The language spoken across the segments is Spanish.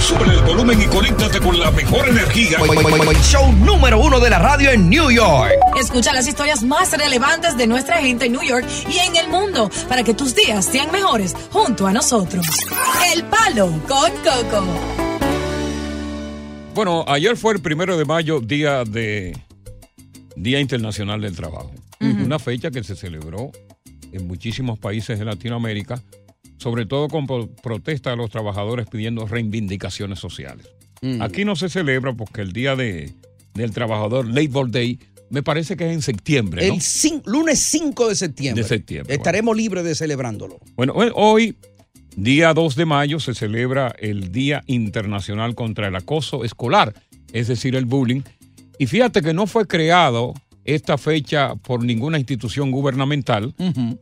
Sube el volumen y conéctate con la mejor energía. Show número uno de la radio en New York. Escucha las historias más relevantes de nuestra gente en New York y en el mundo para que tus días sean mejores junto a nosotros. El Palo con Coco. Bueno, ayer fue el primero de mayo, día de Día Internacional del Trabajo. Una fecha que se celebró en muchísimos países de Latinoamérica, sobre todo con pro- protesta de los trabajadores pidiendo reivindicaciones sociales. Aquí no se celebra porque el Día de, del Trabajador, Labor Day, me parece que es en septiembre, ¿no? El cin- lunes 5 de septiembre. De septiembre, Estaremos libres de celebrándolo. Bueno, hoy- hoy, día 2 de mayo, se celebra el Día Internacional contra el Acoso Escolar, es decir, el bullying. Y fíjate que no fue creado esta fecha por ninguna institución gubernamental,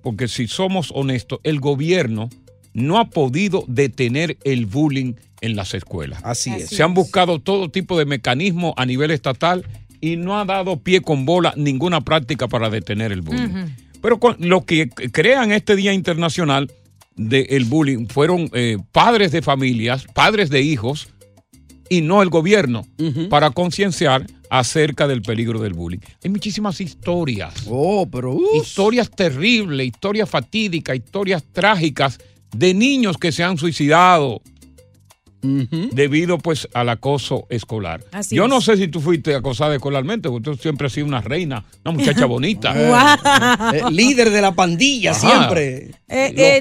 porque si somos honestos, el gobierno no ha podido detener el bullying en las escuelas. Así es. Se han buscado todo tipo de mecanismos a nivel estatal y no ha dado pie con bola ninguna práctica para detener el bullying. Pero con- lo que crean este Día Internacional del Bullying fueron eh, padres de familias, padres de hijos, y no el gobierno, para concienciar acerca del peligro del bullying. Hay muchísimas historias. Oh, pero. uh, Historias terribles, historias fatídicas, historias trágicas de niños que se han suicidado debido pues al acoso escolar. Así Yo es. no sé si tú fuiste acosada escolarmente, porque tú siempre has sido una reina, una muchacha bonita. eh, líder de la pandilla Ajá. siempre. Eh, eh,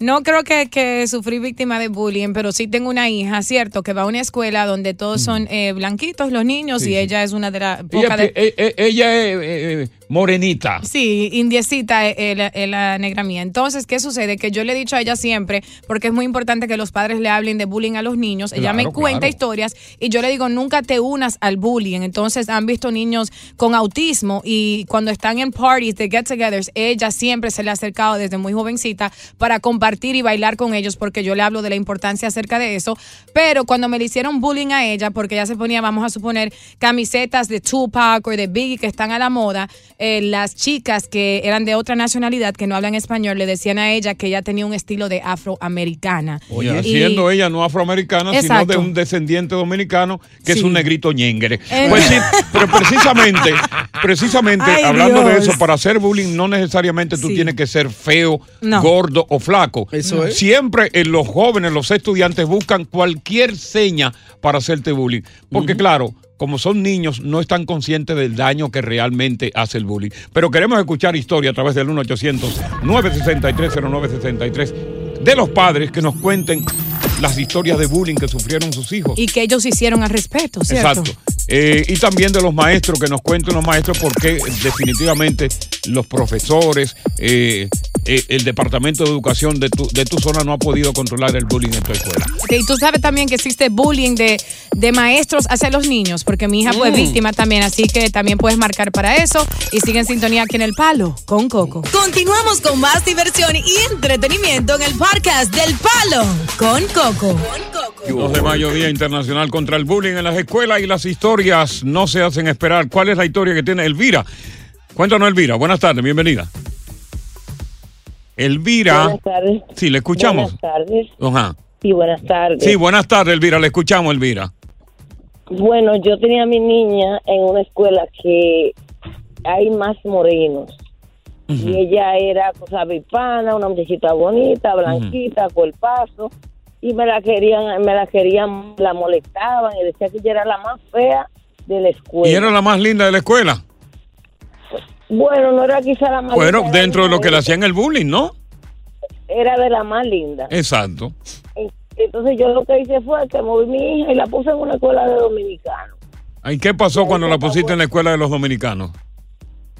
no, creo que, que sufrí víctima de bullying, pero sí tengo una hija, ¿cierto? Que va a una escuela donde todos son eh, blanquitos los niños Sí, y sí. ella es una de las Ella, pocas de... eh, eh, ella es eh, eh, morenita. Sí, indiecita es es la, es la negra mía. Entonces, ¿qué sucede? Que yo le he dicho a ella siempre, porque es muy importante que los padres le hablen de bullying a los niños. ella me cuenta claro. historias y yo le digo, nunca te unas al bullying. Entonces, han visto niños con autismo y cuando están en parties de get-togethers, ella siempre se le ha acercado desde muy jovencita para compartir y bailar con ellos, porque yo le hablo de la importancia acerca de eso. Pero cuando me le hicieron bullying a ella, porque ella se ponía, vamos a suponer, camisetas de Tupac o de Biggie que están a la moda, eh, las chicas que eran de otra nacionalidad, que no hablan español, le decían a ella que ella tenía un estilo de afroamericana. Oye, Y- siendo ella no afroamericana, sino de un descendiente dominicano que es un negrito ñengre. Eh. Pues sí, pero precisamente, precisamente Ay, hablando de eso, para hacer bullying no necesariamente tú Sí. tienes que ser feo, No. gordo o flaco. Eso es. Siempre eh, los jóvenes, los estudiantes buscan cualquier seña para hacerte bullying. Porque claro, como son niños, no están conscientes del daño que realmente hace el bullying. Pero queremos escuchar historia a través del 1-800-963-0963 de los padres que nos cuenten las historias de bullying que sufrieron sus hijos. Y que ellos hicieron al respecto, ¿cierto? Exacto. Eh, y también de los maestros, que nos cuenten los maestros por qué definitivamente los profesores, eh, eh, el departamento de educación de tu, de tu zona no ha podido controlar el bullying en tu escuela. Ok, Y tú sabes también que existe bullying de, de maestros hacia los niños, porque mi hija fue Mm. víctima también, así que también puedes marcar para eso. Y sigue en sintonía aquí en El Palo con Coco. Continuamos con más diversión y entretenimiento en el podcast del Palo con Coco. 2 de mayo, Día Internacional contra el Bullying en las escuelas y las historias no se hacen esperar. ¿Cuál es la historia que tiene Elvira? Cuéntanos, Elvira. Buenas tardes, bienvenida. Elvira. Buenas tardes. Sí, le escuchamos. Buenas tardes. Ajá. Sí, buenas tardes. Sí, buenas tardes, Elvira. Le escuchamos, Elvira. Bueno, yo tenía a mi niña en una escuela que hay más morenos. Y ella era, cosa hispana, una muchachita bonita, blanquita, cuerpazo. Y me la querían, me la querían, la molestaban y decía que ella era la más fea de la escuela. ¿Y era la más linda de la escuela? Bueno, no era quizá la más Bueno, dentro de lo que le hacían el bullying, ¿no? Era de la más linda. Exacto. En- Entonces yo lo que hice fue que moví mi hija y la puse en una escuela de dominicanos. ¿Y qué pasó cuando la pusiste en la escuela de los dominicanos?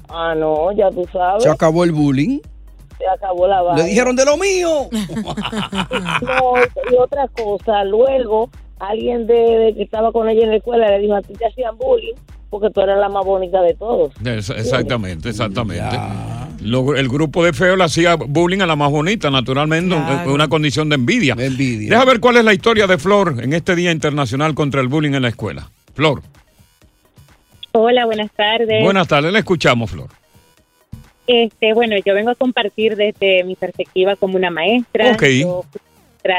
Ah, no, ya tú sabes. Se acabó el bullying. Se acabó la Le vaina. dijeron de lo mío. No, y otra cosa, luego alguien de, de que estaba con ella en la escuela le dijo, a ti te hacían bullying porque tú eras la más bonita de todos. Es- exactamente, exactamente. Lo- el grupo de feo le hacía bullying a la más bonita, naturalmente, Claro. una condición de envidia. Envidia. Deja ver cuál es la historia de Flor en este Día Internacional contra el Bullying en la escuela. Flor, Hola, buenas tardes. buenas tardes, le escuchamos, Flor. Este, bueno, yo vengo a compartir desde mi perspectiva como una maestra. Ok. Yo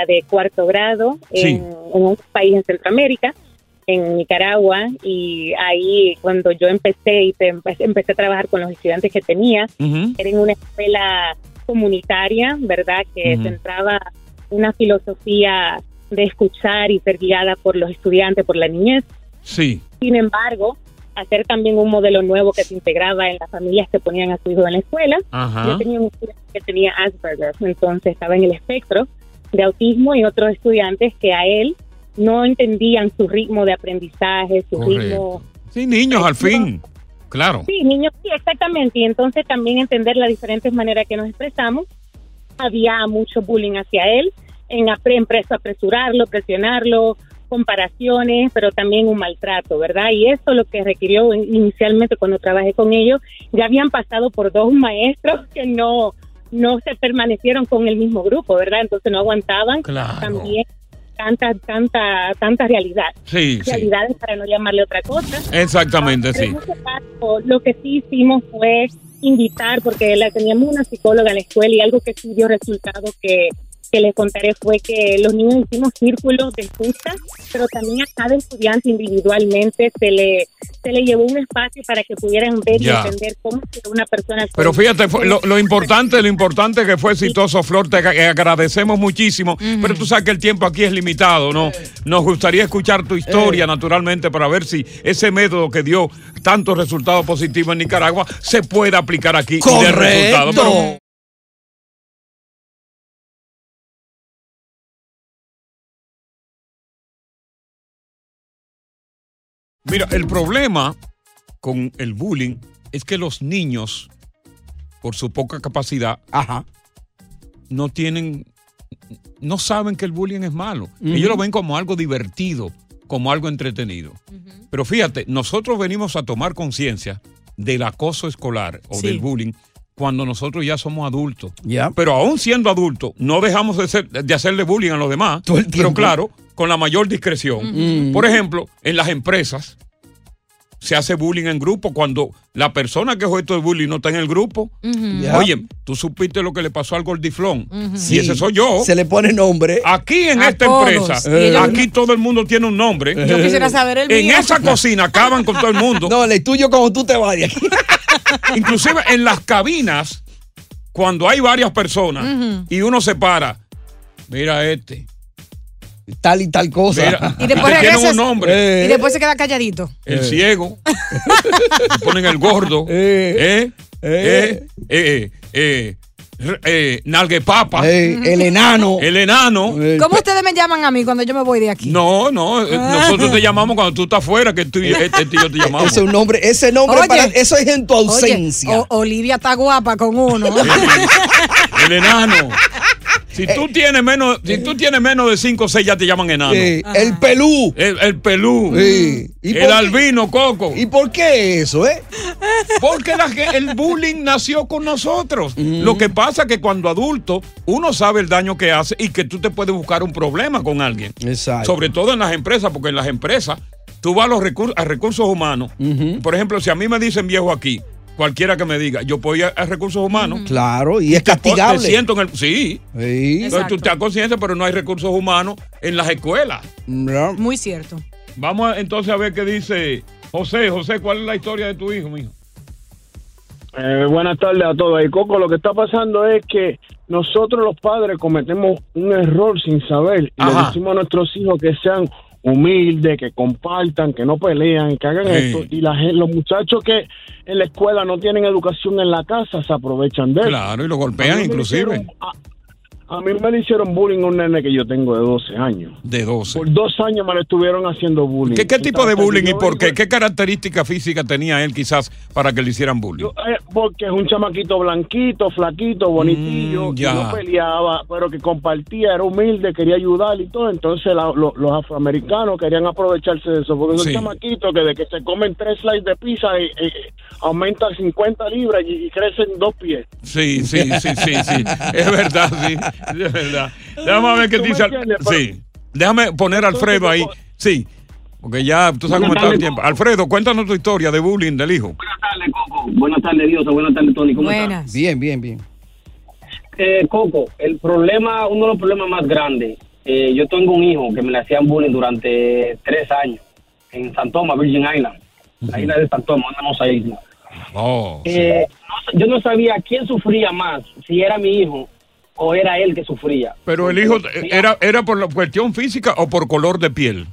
de cuarto grado Sí. en, en un país en Centroamérica, en Nicaragua, y ahí cuando yo empecé y te- empe- empecé a trabajar con los estudiantes que tenía, Ujú. era en una escuela comunitaria, ¿verdad? Que Ujú. centraba una filosofía de escuchar y ser guiada por los estudiantes, por la niñez. Sí, Sin embargo, hacer también un modelo nuevo que se integraba en las familias que ponían a su hijo en la escuela. Ajá. Yo tenía un estudiante que tenía Asperger, entonces estaba en el espectro de autismo y otros estudiantes que a él no entendían su ritmo de aprendizaje, su Correcto. ritmo... Sí, niños, al fin. Claro. Sí, niños, sí, exactamente. Y entonces también entender las diferentes maneras que nos expresamos. Había mucho bullying hacia él, en, apre- en preso apresurarlo, presionarlo, comparaciones, pero también un maltrato, ¿verdad? Y eso lo que requirió in- inicialmente cuando trabajé con ellos, ya habían pasado por dos maestros que no no se permanecieron con el mismo grupo, ¿verdad? Entonces no aguantaban Claro. también tanta tanta tanta realidad. Sí, sí. Realidades para no llamarle otra cosa. Exactamente, Pero sí. en ese caso, lo que sí hicimos fue invitar, porque la, teníamos una psicóloga en la escuela y algo que sí dio resultado que, que les contaré fue que los niños hicimos círculos de escucha, pero también a cada estudiante individualmente se le se le llevó un espacio para que pudieran ver Ya. y entender cómo es una persona... Pero fíjate, fue- lo, lo importante, lo importante que fue exitoso, Flor, te ag- agradecemos muchísimo, pero tú sabes que el tiempo aquí es limitado, ¿no? Nos gustaría escuchar tu historia, naturalmente, para ver si ese método que dio tantos resultados positivos en Nicaragua se puede aplicar aquí y dé resultados. Pero- Mira, el problema con el bullying es que los niños, por su poca capacidad, Ajá. no tienen, no saben que el bullying es malo. Ellos lo ven como algo divertido, como algo entretenido. Pero fíjate, nosotros venimos a tomar conciencia del acoso escolar o Sí. del bullying cuando nosotros ya somos adultos. Ya. Pero aún siendo adultos, no dejamos de, ser- de hacerle bullying a los demás. Todo el Pero claro, con la mayor discreción. Por ejemplo, en las empresas se hace bullying en grupo cuando la persona que es objeto de bullying no está en el grupo. Oye, tú supiste lo que le pasó al gordiflón. Sí. Y ese soy yo. Se le pone nombre. Aquí en A esta todos. empresa, aquí todo el mundo tiene un nombre. Yo quisiera saber el En mío. esa cocina acaban con todo el mundo. No, el tuyo como tú te vas de aquí. Inclusive en las cabinas, cuando hay varias personas y uno se para, mira este, tal y tal cosa. mira, Y después regresas- un nombre, Y después se queda calladito. el ciego, le ponen el gordo, eh, eh, eh, eh, eh, eh, nalguepapa, Eh, el enano. el enano. Eh, ¿Cómo ustedes me llaman a mí cuando yo me voy de aquí? No, no, eh, nosotros te llamamos cuando tú estás afuera, que tú y este, este yo te llamamos. ese nombre, ese nombre Oye. para eso es en tu Oye, ausencia. o- Olivia está guapa con uno. El enano. Si tú tienes menos, si tú tienes menos de 5 o 6, ya te llaman enano. Eh, el pelú. El, el pelú. Sí. ¿Y por El albino, Coco. ¿Y por qué eso, eh? Porque la el bullying nació con nosotros. Lo que pasa es que cuando adulto, uno sabe el daño que hace y que tú te puedes buscar un problema con alguien. Exacto. Sobre todo en las empresas, porque en las empresas tú vas a los recursos, a recursos humanos. Por ejemplo, si a mí me dicen viejo aquí, cualquiera que me diga, yo puedo ir a, a recursos humanos. Claro, y es Te castigable. Me siento en el. Sí. Sí. Entonces tú te das conciencia, pero no hay recursos humanos en las escuelas. No. Muy cierto. Vamos a- entonces a ver qué dice José. José, ¿cuál es la historia de tu hijo, mijo? Eh, buenas tardes a todos. Y Coco, lo que está pasando es que nosotros los padres cometemos un error sin saber y le decimos a nuestros hijos que sean humildes, que compartan, que no pelean, que hagan Sí. esto. Y la, los muchachos que en la escuela no tienen educación en la casa se aprovechan de eso. Claro, y lo golpean inclusive. A, A mí me le hicieron bullying a un nene que yo tengo de 12 años. De 12. Por dos años me le estuvieron haciendo bullying. ¿Qué, qué tipo de bullying y por qué? ¿Qué característica física tenía él quizás para que le hicieran bullying? eh, porque es un chamaquito blanquito, flaquito, bonitillo. Mm, que ya. no peleaba, pero que compartía, era humilde, quería ayudar y todo. Entonces la- lo- los afroamericanos querían aprovecharse de eso. Porque es Sí. un chamaquito que de que se comen tres slices de pizza eh, eh, aumenta 50 libras y, y crecen dos pies. Sí, sí, sí, sí, sí. Es verdad, sí. Es verdad. Déjame ver qué ¿Tú me dice. Al- Sí. Déjame poner a Alfredo ahí. Sí. Porque ya tú sabes cómo está el tiempo. Alfredo, cuéntanos tu historia de bullying del hijo. Buenas tardes, Diosa. Buenas tardes, Tony. ¿Cómo Buenas. Bien, bien, bien. Eh, Coco, el problema, uno de los problemas más grandes, eh, yo tengo un hijo que me le hacían bullying durante tres años en San Tomás, Virgin Island, la isla de San Tomás, una hermosa isla. Oh. Eh, no- yo no sabía quién sufría más, si era mi hijo o era él que sufría. Pero el hijo, eh, ¿era, ¿era por la cuestión física o por color de piel?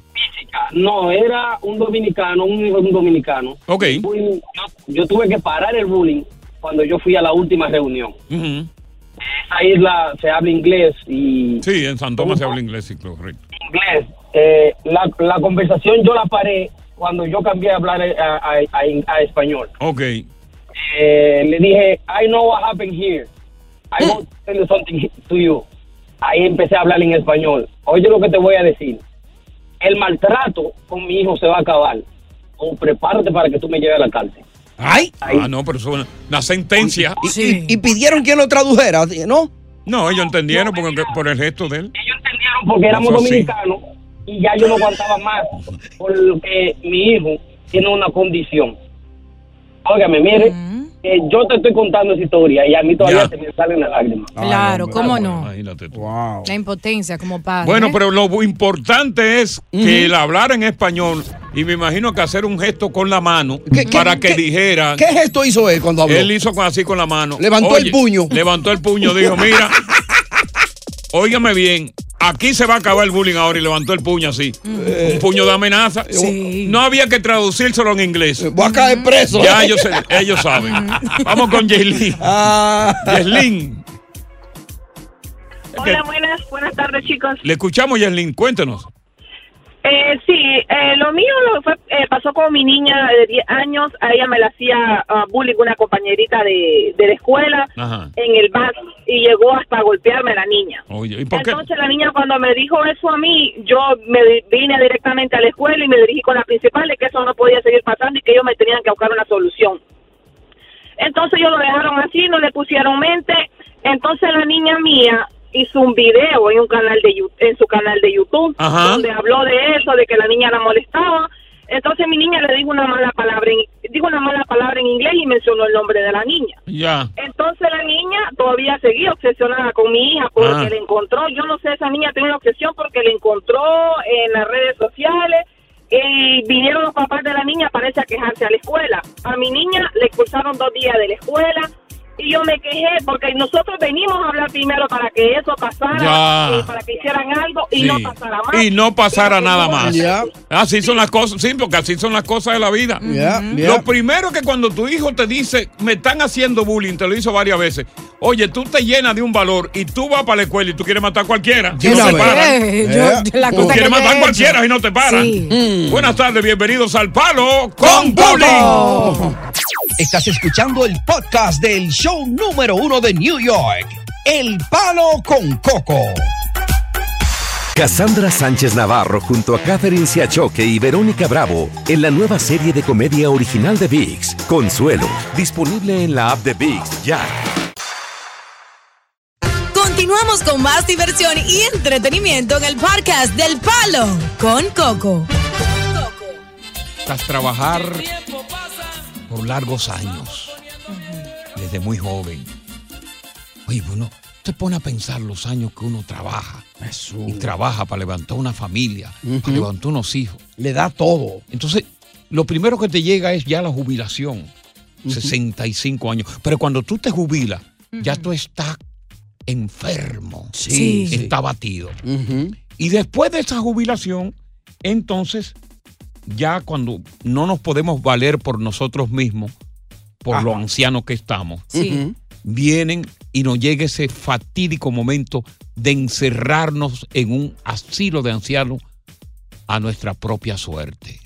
No, era un dominicano, un hijo de un dominicano. Ok. Bullying, Yo, yo tuve que parar el bullying cuando yo fui a la última reunión. Ujú. Esa isla se habla inglés y Sí, en San Tomás se habla inglés, sí, correcto. inglés. Eh, la, la conversación yo la paré cuando yo cambié a hablar eh, a, a- a- a español. Ok. Eh, le dije, I know what happened here. I want to tell you something to you. Ahí empecé a hablar en español. Oye lo que te voy a decir. El maltrato con mi hijo se va a acabar. O prepárate para que tú me lleves a la cárcel. ¡Ay! Ah, no, pero eso es una, una sentencia. Y, y- y pidieron que lo tradujera, ¿no? No, ellos entendieron porque, por el gesto de él. Porque éramos Eso sí. dominicanos y ya yo no aguantaba más. Porque mi hijo tiene una condición. Óigame, mire, que yo te estoy contando esa historia y a mí todavía Ya. se me salen las lágrimas. Claro, ¿cómo no? Imagínate tú. La impotencia como padre. Bueno, ¿eh? pero lo importante es que él hablara en español y me imagino que hacer un gesto con la mano para que dijera. ¿Qué gesto hizo él cuando habló? Él hizo así con la mano. Levantó el puño. Levantó el puño, dijo, mira, óigame bien, aquí se va a acabar el bullying ahora y levantó el puño así. Un puño de amenaza. No había que traducírselo en inglés. Voy a caer preso. Ya ellos, ellos saben. Vamos con Jaylin. Ah. Hola, buenas, buenas tardes, chicos. le escuchamos, Jaylin, cuéntenos. Eh, sí, eh, lo mío lo fue, eh, pasó con mi niña de 10 años. A ella me la hacía ah, bullying una compañerita de, de la escuela Ajá. en el bus y llegó hasta golpearme a la niña. Oye, ¿y por qué? Entonces la niña cuando me dijo eso a mí, yo me vine directamente a la escuela y me dirigí con la principal de que eso no podía seguir pasando y que ellos me tenían que buscar una solución. Entonces ellos lo dejaron así, no le pusieron mente. Entonces la niña mía hizo un video en un canal de en su canal de YouTube Ajá. donde habló de eso, de que la niña la molestaba. Entonces mi niña le dijo una mala palabra, en, dijo una mala palabra en inglés y mencionó el nombre de la niña. Ya. Entonces la niña todavía seguía obsesionada con mi hija porque Ah. le encontró, yo no sé, esa niña tiene una obsesión porque le encontró en las redes sociales y vinieron los papás de la niña, parece a quejarse a la escuela. A mi niña le expulsaron dos días de la escuela y yo me quejé porque nosotros venimos a hablar primero para que eso pasara, Ya. y para que hicieran algo y Sí. no pasara más. Y no pasara nada más. Ya. Así son las cosas, sí, porque así son las cosas de la vida. Ya, ya. Lo primero que cuando tu hijo te dice, me están haciendo bullying, te lo hizo varias veces. Oye, tú te llenas de un valor y tú vas para la escuela y tú quieres matar a cualquiera. Si no te paran. Eh, yo- la tú quieres que matar a cualquiera y no te paran. Sí. Buenas tardes, bienvenidos al Palo con Bullying. Estás escuchando el podcast del show número uno de New York, El Palo con Coco. Cassandra Sánchez Navarro junto a Catherine Siachoque y Verónica Bravo en la nueva serie de comedia original de VIX, Consuelo, disponible en la app de VIX ya. Continuamos con más diversión y entretenimiento en el podcast del Palo con Coco. Tras trabajar por largos años, desde muy joven. Oye, bueno, te pone a pensar los años que uno trabaja. Y trabaja para levantar una familia, para levantar unos hijos. Le da todo. Entonces, lo primero que te llega es ya la jubilación. 65 años. Pero cuando tú te jubilas, ya tú estás enfermo. Sí, sí. Está batido. Y después de esa jubilación, entonces, ya cuando no nos podemos valer por nosotros mismos, por lo ancianos que estamos, Sí. vienen y nos llegue ese fatídico momento de encerrarnos en un asilo de ancianos a nuestra propia suerte.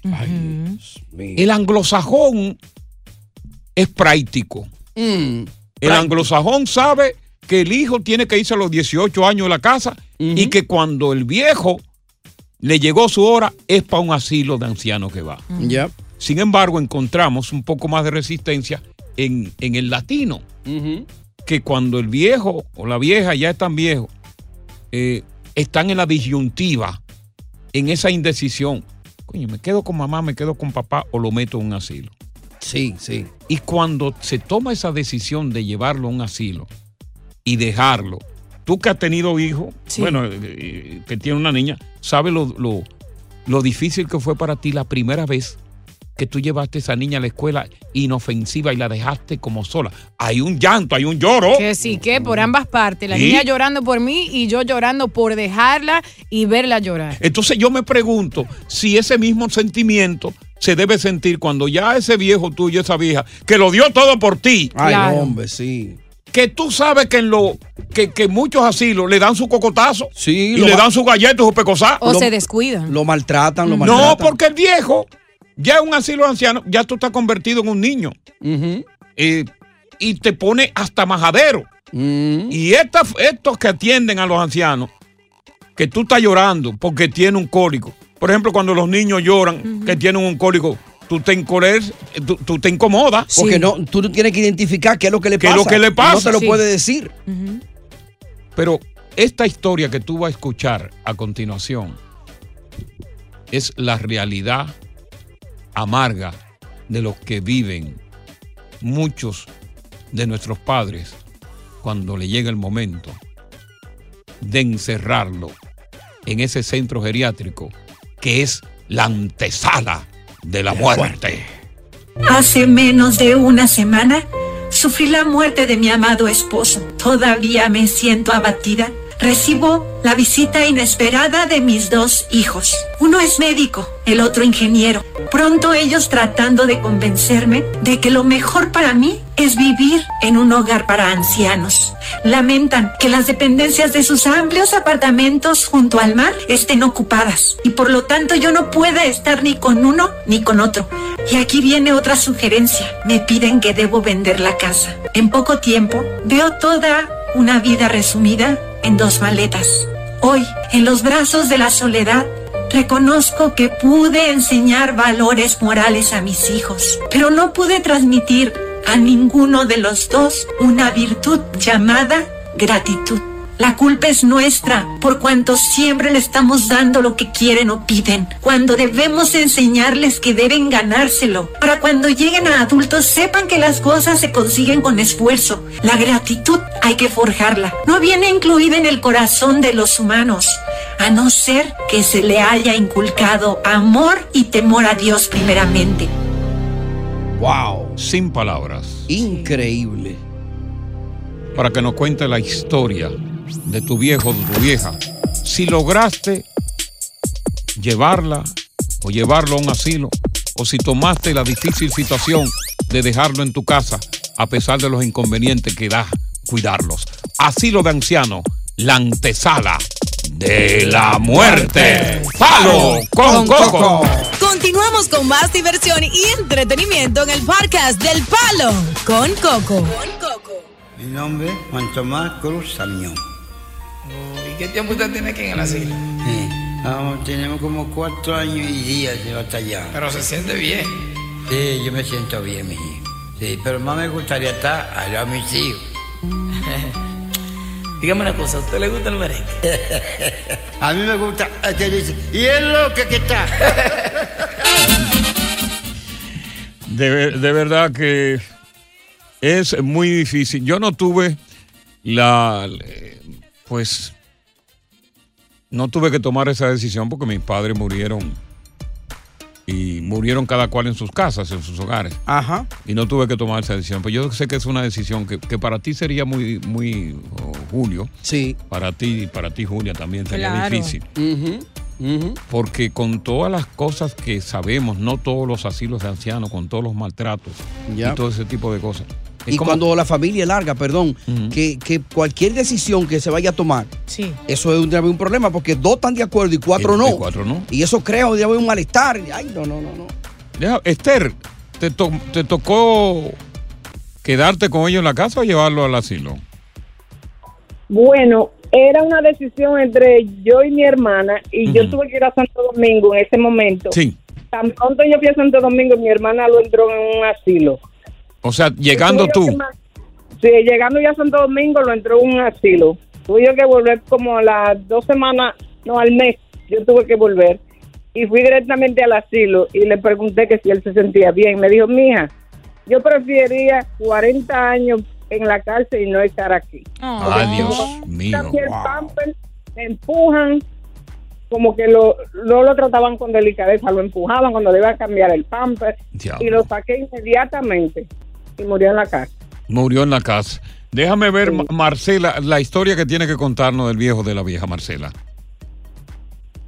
El anglosajón es práctico. el anglosajón sabe que el hijo tiene que irse a los 18 años de la casa y que cuando el viejo le llegó su hora es para un asilo de ancianos que va. Ya. Sin embargo, encontramos un poco más de resistencia en, en el latino, que cuando el viejo o la vieja ya están viejos, eh, están en la disyuntiva, en esa indecisión. Coño, me quedo con mamá, me quedo con papá o lo meto en un asilo. Sí, sí. Y cuando se toma esa decisión de llevarlo a un asilo y dejarlo, tú que has tenido hijos, bueno, eh, eh, que tiene una niña, sabes lo, lo, lo difícil que fue para ti la primera vez que tú llevaste a esa niña a la escuela inofensiva y la dejaste como sola. Hay un llanto, hay un lloro. Que sí, que por ambas partes. La Sí. niña llorando por mí y yo llorando por dejarla y verla llorar. Entonces yo me pregunto si ese mismo sentimiento se debe sentir cuando ya ese viejo tuyo, esa vieja, que lo dio todo por ti. Ay, hombre, sí. Que tú sabes que en lo que, que muchos asilos le dan su cocotazo Sí, y le dan su galleta y su pecosá. O se descuidan. Lo maltratan, lo maltratan. No, porque el viejo, ya en un asilo de ancianos, ya tú estás convertido en un niño. Eh, y te pone hasta majadero. Y esta- estos que atienden a los ancianos, que tú estás llorando porque tiene un cólico. Por ejemplo, cuando los niños lloran que tienen un cólico, tú te, tú, tú te incomodas. Porque no, tú tienes que identificar qué es lo que le ¿Qué pasa. es lo que le pasa? No te lo Sí. puede decir. Pero esta historia que tú vas a escuchar a continuación es la realidad amarga de los que viven muchos de nuestros padres cuando le llega el momento de encerrarlo en ese centro geriátrico que es la antesala de la muerte. Hace menos de una semana sufrí la muerte de mi amado esposo. Todavía me siento abatida. Recibo la visita inesperada de mis dos hijos. Uno es médico, el otro ingeniero. Pronto ellos tratando de convencerme de que lo mejor para mí es vivir en un hogar para ancianos. Lamentan que las dependencias de sus amplios apartamentos junto al mar estén ocupadas y por lo tanto yo no pueda estar ni con uno ni con otro. Y aquí viene otra sugerencia. Me piden que debo vender la casa. En poco tiempo veo toda una vida resumida en dos maletas. Hoy, en los brazos de la soledad, reconozco que pude enseñar valores morales a mis hijos, pero no pude transmitir a ninguno de los dos una virtud llamada gratitud. La culpa es nuestra por cuanto siempre le estamos dando lo que quieren o piden, cuando debemos enseñarles que deben ganárselo, para cuando lleguen a adultos sepan que las cosas se consiguen con esfuerzo. La gratitud hay que forjarla, no viene incluida en el corazón de los humanos, a no ser que se le haya inculcado amor y temor a Dios primeramente. Wow. Sin palabras. Increíble. Para que nos cuente la historia de tu viejo, de tu vieja. Si lograste llevarla o llevarlo a un asilo, o si tomaste la difícil situación de dejarlo en tu casa a pesar de los inconvenientes que da cuidarlos. Asilo de ancianos, la antesala de la muerte. ¡Palo con coco! Continuamos con más diversión y entretenimiento en el podcast del Palo con Coco. Mi nombre es Juan Tomás Cruz Samión. ¿Y qué tiempo usted tiene aquí en el asilo? Sí. Vamos, tenemos como cuatro años y días de hasta allá. Pero se siente bien. Sí, yo me siento bien, mi hijo. Sí, pero más me gustaría estar al lado de mis hijos. Dígame una cosa, ¿a usted le gusta el merengue? A mí me gusta, dice, y es lo que, está. De, de verdad que es muy difícil. Yo no tuve la, pues, no tuve que tomar esa decisión porque mis padres murieron y murieron cada cual en sus casas, en sus hogares. Ajá. Y no tuve que tomar esa decisión. Pero yo sé que es una decisión que, que para ti sería muy, muy, oh, Julio. Sí. Para ti, para ti, Julia, también sería Claro. difícil. Porque con todas las cosas que sabemos, no todos los asilos de ancianos, con todos los maltratos y todo ese tipo de cosas, y cuando la familia es larga, perdón, que, que cualquier decisión que se vaya a tomar, Sí. eso es un, problema, porque dos están de acuerdo y cuatro Y- no. y cuatro no. Y eso crea un malestar. Ay, no, no, no, no. Esther, ¿te, to- ¿te tocó quedarte con ellos en la casa o llevarlo al asilo? Bueno, era una decisión entre yo y mi hermana y yo tuve que ir a Santo Domingo en ese momento. Sí. Tan pronto yo fui a Santo Domingo, mi hermana lo entró en un asilo. O sea, llegando tú. Sí, llegando ya a Santo Domingo lo entró en un asilo. Tuve yo que volver como a las dos semanas, no, al mes, yo tuve que volver. Y fui directamente al asilo y le pregunté que si él se sentía bien. Me dijo, mija, yo preferiría 40 años en la cárcel y no estar aquí. Ay, Dios mío. El pamper, me empujan, como que lo, no lo trataban con delicadeza, lo empujaban cuando le iba a cambiar el pamper Diablo. y lo saqué inmediatamente y murió en la casa. Murió en la casa. Déjame ver, Ma- Marcela, la historia que tiene que contarnos del viejo de la vieja, Marcela.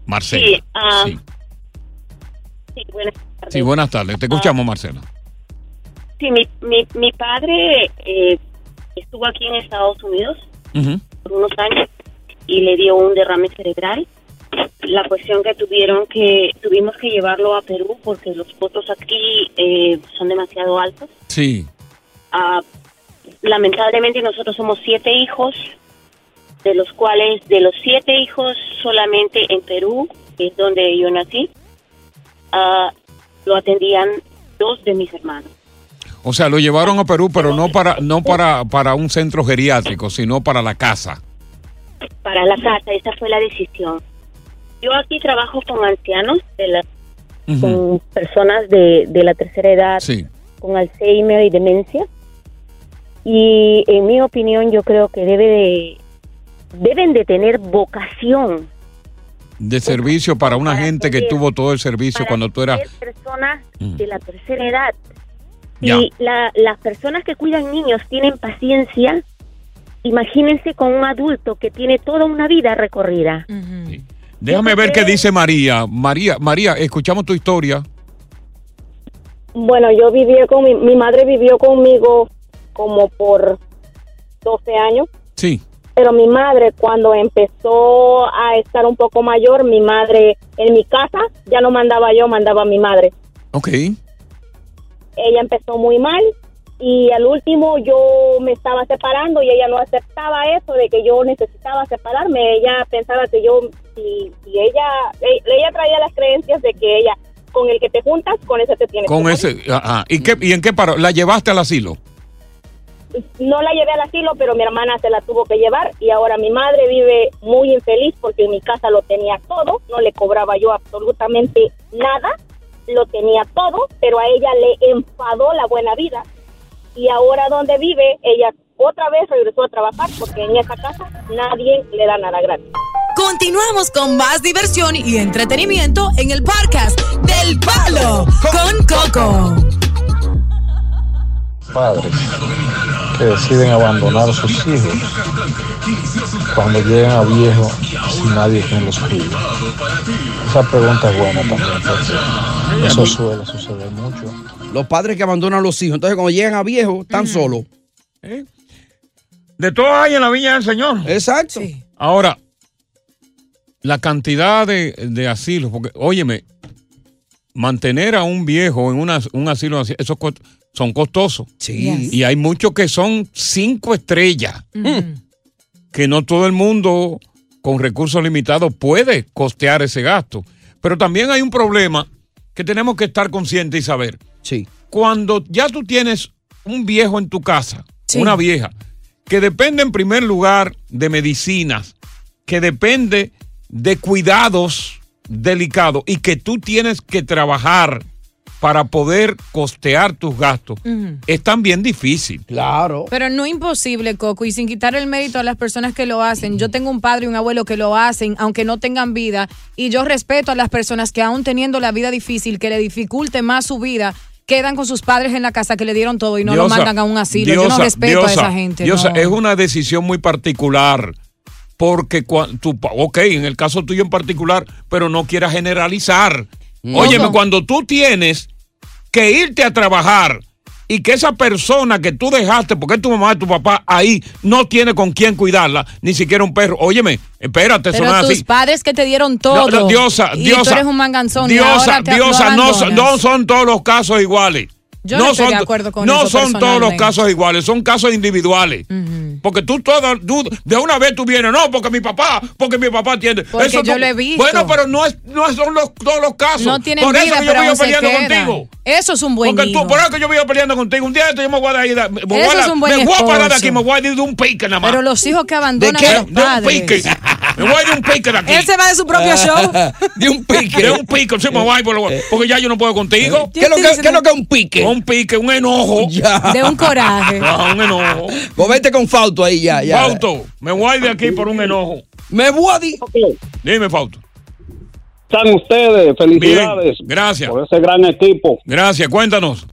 Marcela. Sí, ah, sí. sí, buenas tardes. Sí, buenas tardes. Te escuchamos, Marcela. Sí, mi, mi, mi padre eh, estuvo aquí en Estados Unidos por unos años y le dio un derrame cerebral. La cuestión que tuvieron que tuvimos que llevarlo a Perú porque los costos aquí eh, son demasiado altos. Sí. Ah, lamentablemente nosotros somos siete hijos, de los cuales de los siete hijos solamente en Perú, que es donde yo nací, ah, lo atendían dos de mis hermanos. O sea, lo llevaron a Perú, pero no para no para, para un centro geriátrico, sino para la casa. para la casa, esa fue la decisión. Yo aquí trabajo con ancianos, de la- con personas de, de la tercera edad, Sí. con Alzheimer y demencia. Y en mi opinión yo creo que debe de, deben de tener vocación De servicio para una gente que tuvo todo el servicio cuando tú eras. personas Mm. de la tercera edad. Ya. Si la- las personas que cuidan niños tienen paciencia, imagínense con un adulto que tiene toda una vida recorrida. Déjame ver qué dice María. María, María, escuchamos tu historia. Bueno, yo viví con mi, mi madre vivió conmigo como por 12 años, Sí. pero mi madre cuando empezó a estar un poco mayor, mi madre en mi casa ya no mandaba yo, mandaba mi madre. Ok. Ella empezó muy mal y al último yo me estaba separando y ella no aceptaba eso de que yo necesitaba separarme. Ella pensaba que yo, si ella, e- ella traía las creencias de que ella, con el que te juntas, con ese te tienes que Con morir. ese. ajá. ¿Y, qué, ¿Y en qué paró? ¿La llevaste al asilo? No la llevé al asilo, pero mi hermana se la tuvo que llevar y ahora mi madre vive muy infeliz porque en mi casa lo tenía todo, no le cobraba yo absolutamente nada, lo tenía todo, pero a ella le enfadó la buena vida y ahora donde vive, ella otra vez regresó a trabajar porque en esa casa nadie le da nada gratis. Continuamos con más diversión y entretenimiento en el podcast del Palo con Coco. padres que deciden abandonar a sus hijos cuando llegan a viejos sin nadie quien los cuide? Esa pregunta es buena también, porque eso suele suceder mucho. Los padres que abandonan a los hijos. Entonces, cuando llegan a viejos, están solos. De todo hay en la viña del Señor. Exacto. Ahora, la cantidad de, de asilos, porque, óyeme, mantener a un viejo en una- un asilo así, esos cos- son costosos. Sí. Y hay muchos que son cinco estrellas, que no todo el mundo con recursos limitados puede costear ese gasto. Pero también hay un problema que tenemos que estar conscientes y saber. Sí. Cuando ya tú tienes un viejo en tu casa, una vieja, que depende en primer lugar de medicinas, que depende de cuidados delicados y que tú tienes que trabajar para poder costear tus gastos, es también difícil. Claro. Pero no imposible, Coco, y sin quitar el mérito a las personas que lo hacen. Yo tengo un padre y un abuelo que lo hacen, aunque no tengan vida, y yo respeto a las personas que aún teniendo la vida difícil, que le dificulte más su vida, quedan con sus padres en la casa que le dieron todo y no lo mandan a un asilo. yo no Diosa, respeto a esa gente. Diosa, no. es una decisión muy particular. Porque cuando tú, ok, en el caso tuyo en particular, pero no quieras generalizar. No. Óyeme, No. cuando tú tienes que irte a trabajar y que esa persona que tú dejaste, porque es tu mamá y tu papá, ahí no tiene con quién cuidarla, ni siquiera un perro. Óyeme, espérate, Pero no tus así. padres que te dieron No, todo. no, diosa, y diosa. tú eres un manganzón. y Diosa, ahora te- lo diosa, no, no son todos los casos iguales. Yo no estoy de acuerdo con no eso son todos los casos iguales, son casos individuales. Porque tú todo, tú de una vez tú vienes, no, porque mi papá, porque mi papá tiene. Porque yo no- lo he visto. Bueno, pero no es, no son los, todos los casos. No tienen Por eso vida, que yo vivo peleando contigo. Eso es un buen Porque hijo. tú, por eso que yo vivo peleando contigo. Un día de esto yo me voy a, ir, me voy Eso a, es un buen me voy a parar de aquí, me voy a ir de un pique nada más. Pero los hijos que abandonan ¿De a qué? los De un padres. pique. Me voy a ir de un pique de aquí. Él se va de su propio show. de un pique. De un pique, sí, me voy, porque ya yo no puedo contigo. ¿Qué es lo que, es lo que es un pique? Un pique, un enojo. De un coraje. Ah, un enojo. Vos vete con Fausto ahí ya. ya. Fausto, me voy de aquí por un enojo. Me voy a di- Dime, Fausto. Están ustedes, felicidades. Bien, gracias. Por ese gran equipo. Gracias, cuéntanos.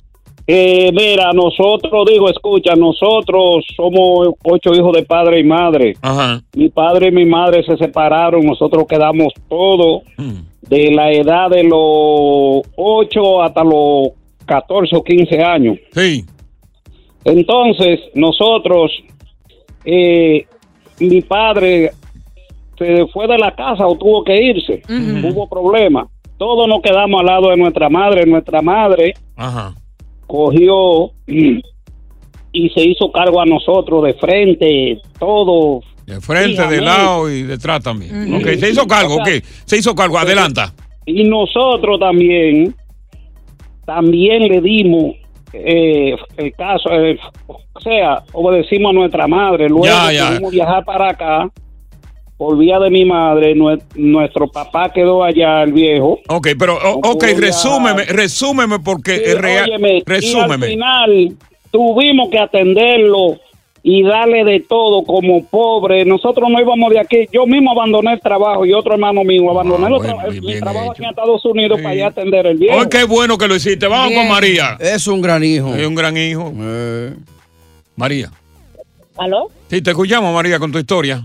Eh, mira, nosotros, digo, escucha, nosotros somos ocho hijos de padre y madre. Ajá. Mi padre y mi madre se separaron, nosotros quedamos todos Mm. de la edad de los ocho hasta los 14 o 15 años. Sí. Entonces, nosotros, eh, mi padre se fue de la casa o tuvo que irse, hubo problemas. Todos nos quedamos al lado de nuestra madre. Nuestra madre Ajá. cogió y, se hizo cargo a nosotros de frente, todo. De frente, Sí, de lado y detrás también. Ok, se hizo cargo, O sea, ok. Se hizo cargo, adelanta. Y nosotros también, también le dimos eh, el caso, eh, o sea, obedecimos a nuestra madre. Luego Ya, ya. viajar para acá por vía de mi madre. Nue- nuestro papá quedó allá, el viejo. Ok, pero, o- ok, resúmeme, resúmeme porque Sí, es real. óyeme, Y al Resúmeme. final tuvimos que atenderlo y darle de todo como pobre. Nosotros no íbamos de aquí. Yo mismo abandoné el trabajo y otro hermano mío abandoné el mi trabajo aquí en Estados Unidos para ir a atender el viejo. Hoy qué bueno que lo hiciste. Vamos con María. Es un gran hijo. Es un gran hijo. Eh. María. ¿Aló? Sí, te escuchamos, María, con tu historia.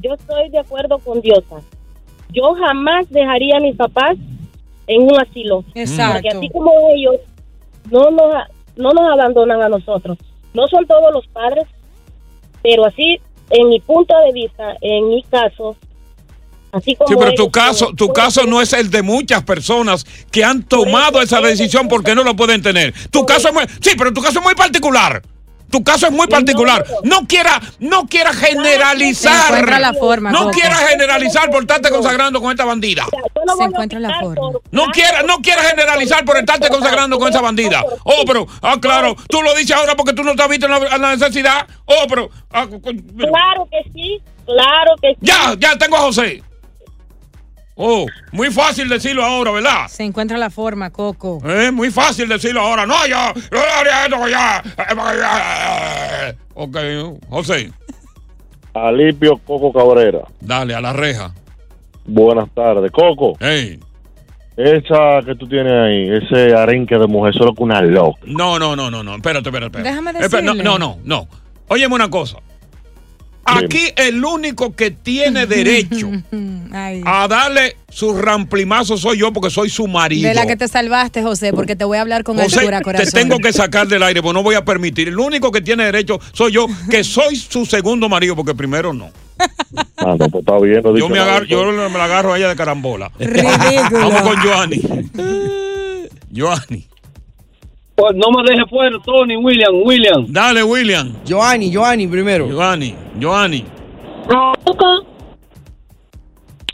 Yo estoy de acuerdo con Diosa. Yo jamás dejaría a mis papás en un asilo. Exacto. Porque así como ellos no nos, no nos abandonan a nosotros. No son todos los padres, pero así, en mi punto de vista, en mi caso, así como Sí, pero tu caso, tu caso no es el de muchas personas que han tomado esa decisión porque no lo pueden tener. Tu caso es muy, sí, pero tu caso es muy particular. Tu caso es muy particular. No quiera, no quiera generalizar. Encuentra la forma, No Coco. quiera generalizar por estarte consagrando con esta bandida. Se encuentra la forma. No quiera, no quiera generalizar por estarte consagrando con esa bandida. Oh, pero, ah, claro, tú lo dices ahora porque tú no te has visto en la, en la necesidad. Oh, pero, ah, Claro que sí, claro que sí. ya, ya tengo a José. Oh, muy fácil decirlo ahora, ¿verdad? Se encuentra la forma, Coco. Es muy fácil decirlo ahora. No, yo, yo haría esto ya. Ok, José, Alipio Coco Cabrera. dale a la reja. Buenas tardes. Coco. Hey. Esa que tú tienes ahí, ese arenque de mujer, solo que una loca. No, no, no, no, no. Espérate, espérate, espérate. Déjame Espera, no, decirle. no, no, no. Óyeme una cosa. Aquí el único que tiene derecho a darle su ramplimazo soy yo porque soy su marido. De la que te salvaste, José, porque te voy a hablar con José, altura, te corazón. tengo que sacar del aire, porque no voy a permitir. El único que tiene derecho soy yo, que soy su segundo marido, porque primero no. Ah, no, pues está bien. no Yo me, agarro, yo me la agarro a ella de carambola. Ridículo. Vamos con Joanny. Joanny. Pues no me deje fuera, Tony, William, William. Dale, William. Joanny, Joanny primero. Joanny, Joanny. Coco.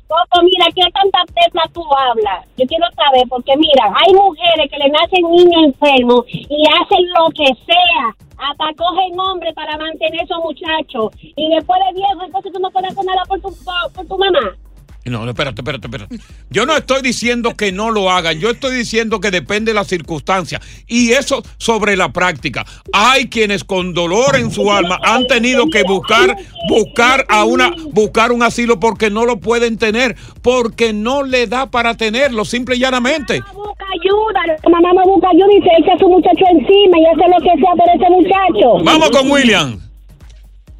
Coco, mira, ¿qué tanta tecla tú hablas? Yo quiero saber, porque mira, hay mujeres que le nacen niños enfermos y hacen lo que sea, hasta cogen hombre para mantener a esos muchachos. Y después de viejo, entonces tú no puedes hacer nada por tu, por, por tu mamá. No, no, espérate, espérate, espérate. Yo no estoy diciendo que no lo hagan, yo estoy diciendo que depende de las circunstancias. Y eso sobre la práctica. Hay quienes con dolor en su alma han tenido que buscar, buscar a una, buscar un asilo porque no lo pueden tener, porque no le da para tenerlo, simple y llanamente. Busca ayuda, la mamá busca ayuda y se echa a su muchacho encima y hace lo que sea por ese muchacho. Vamos con William.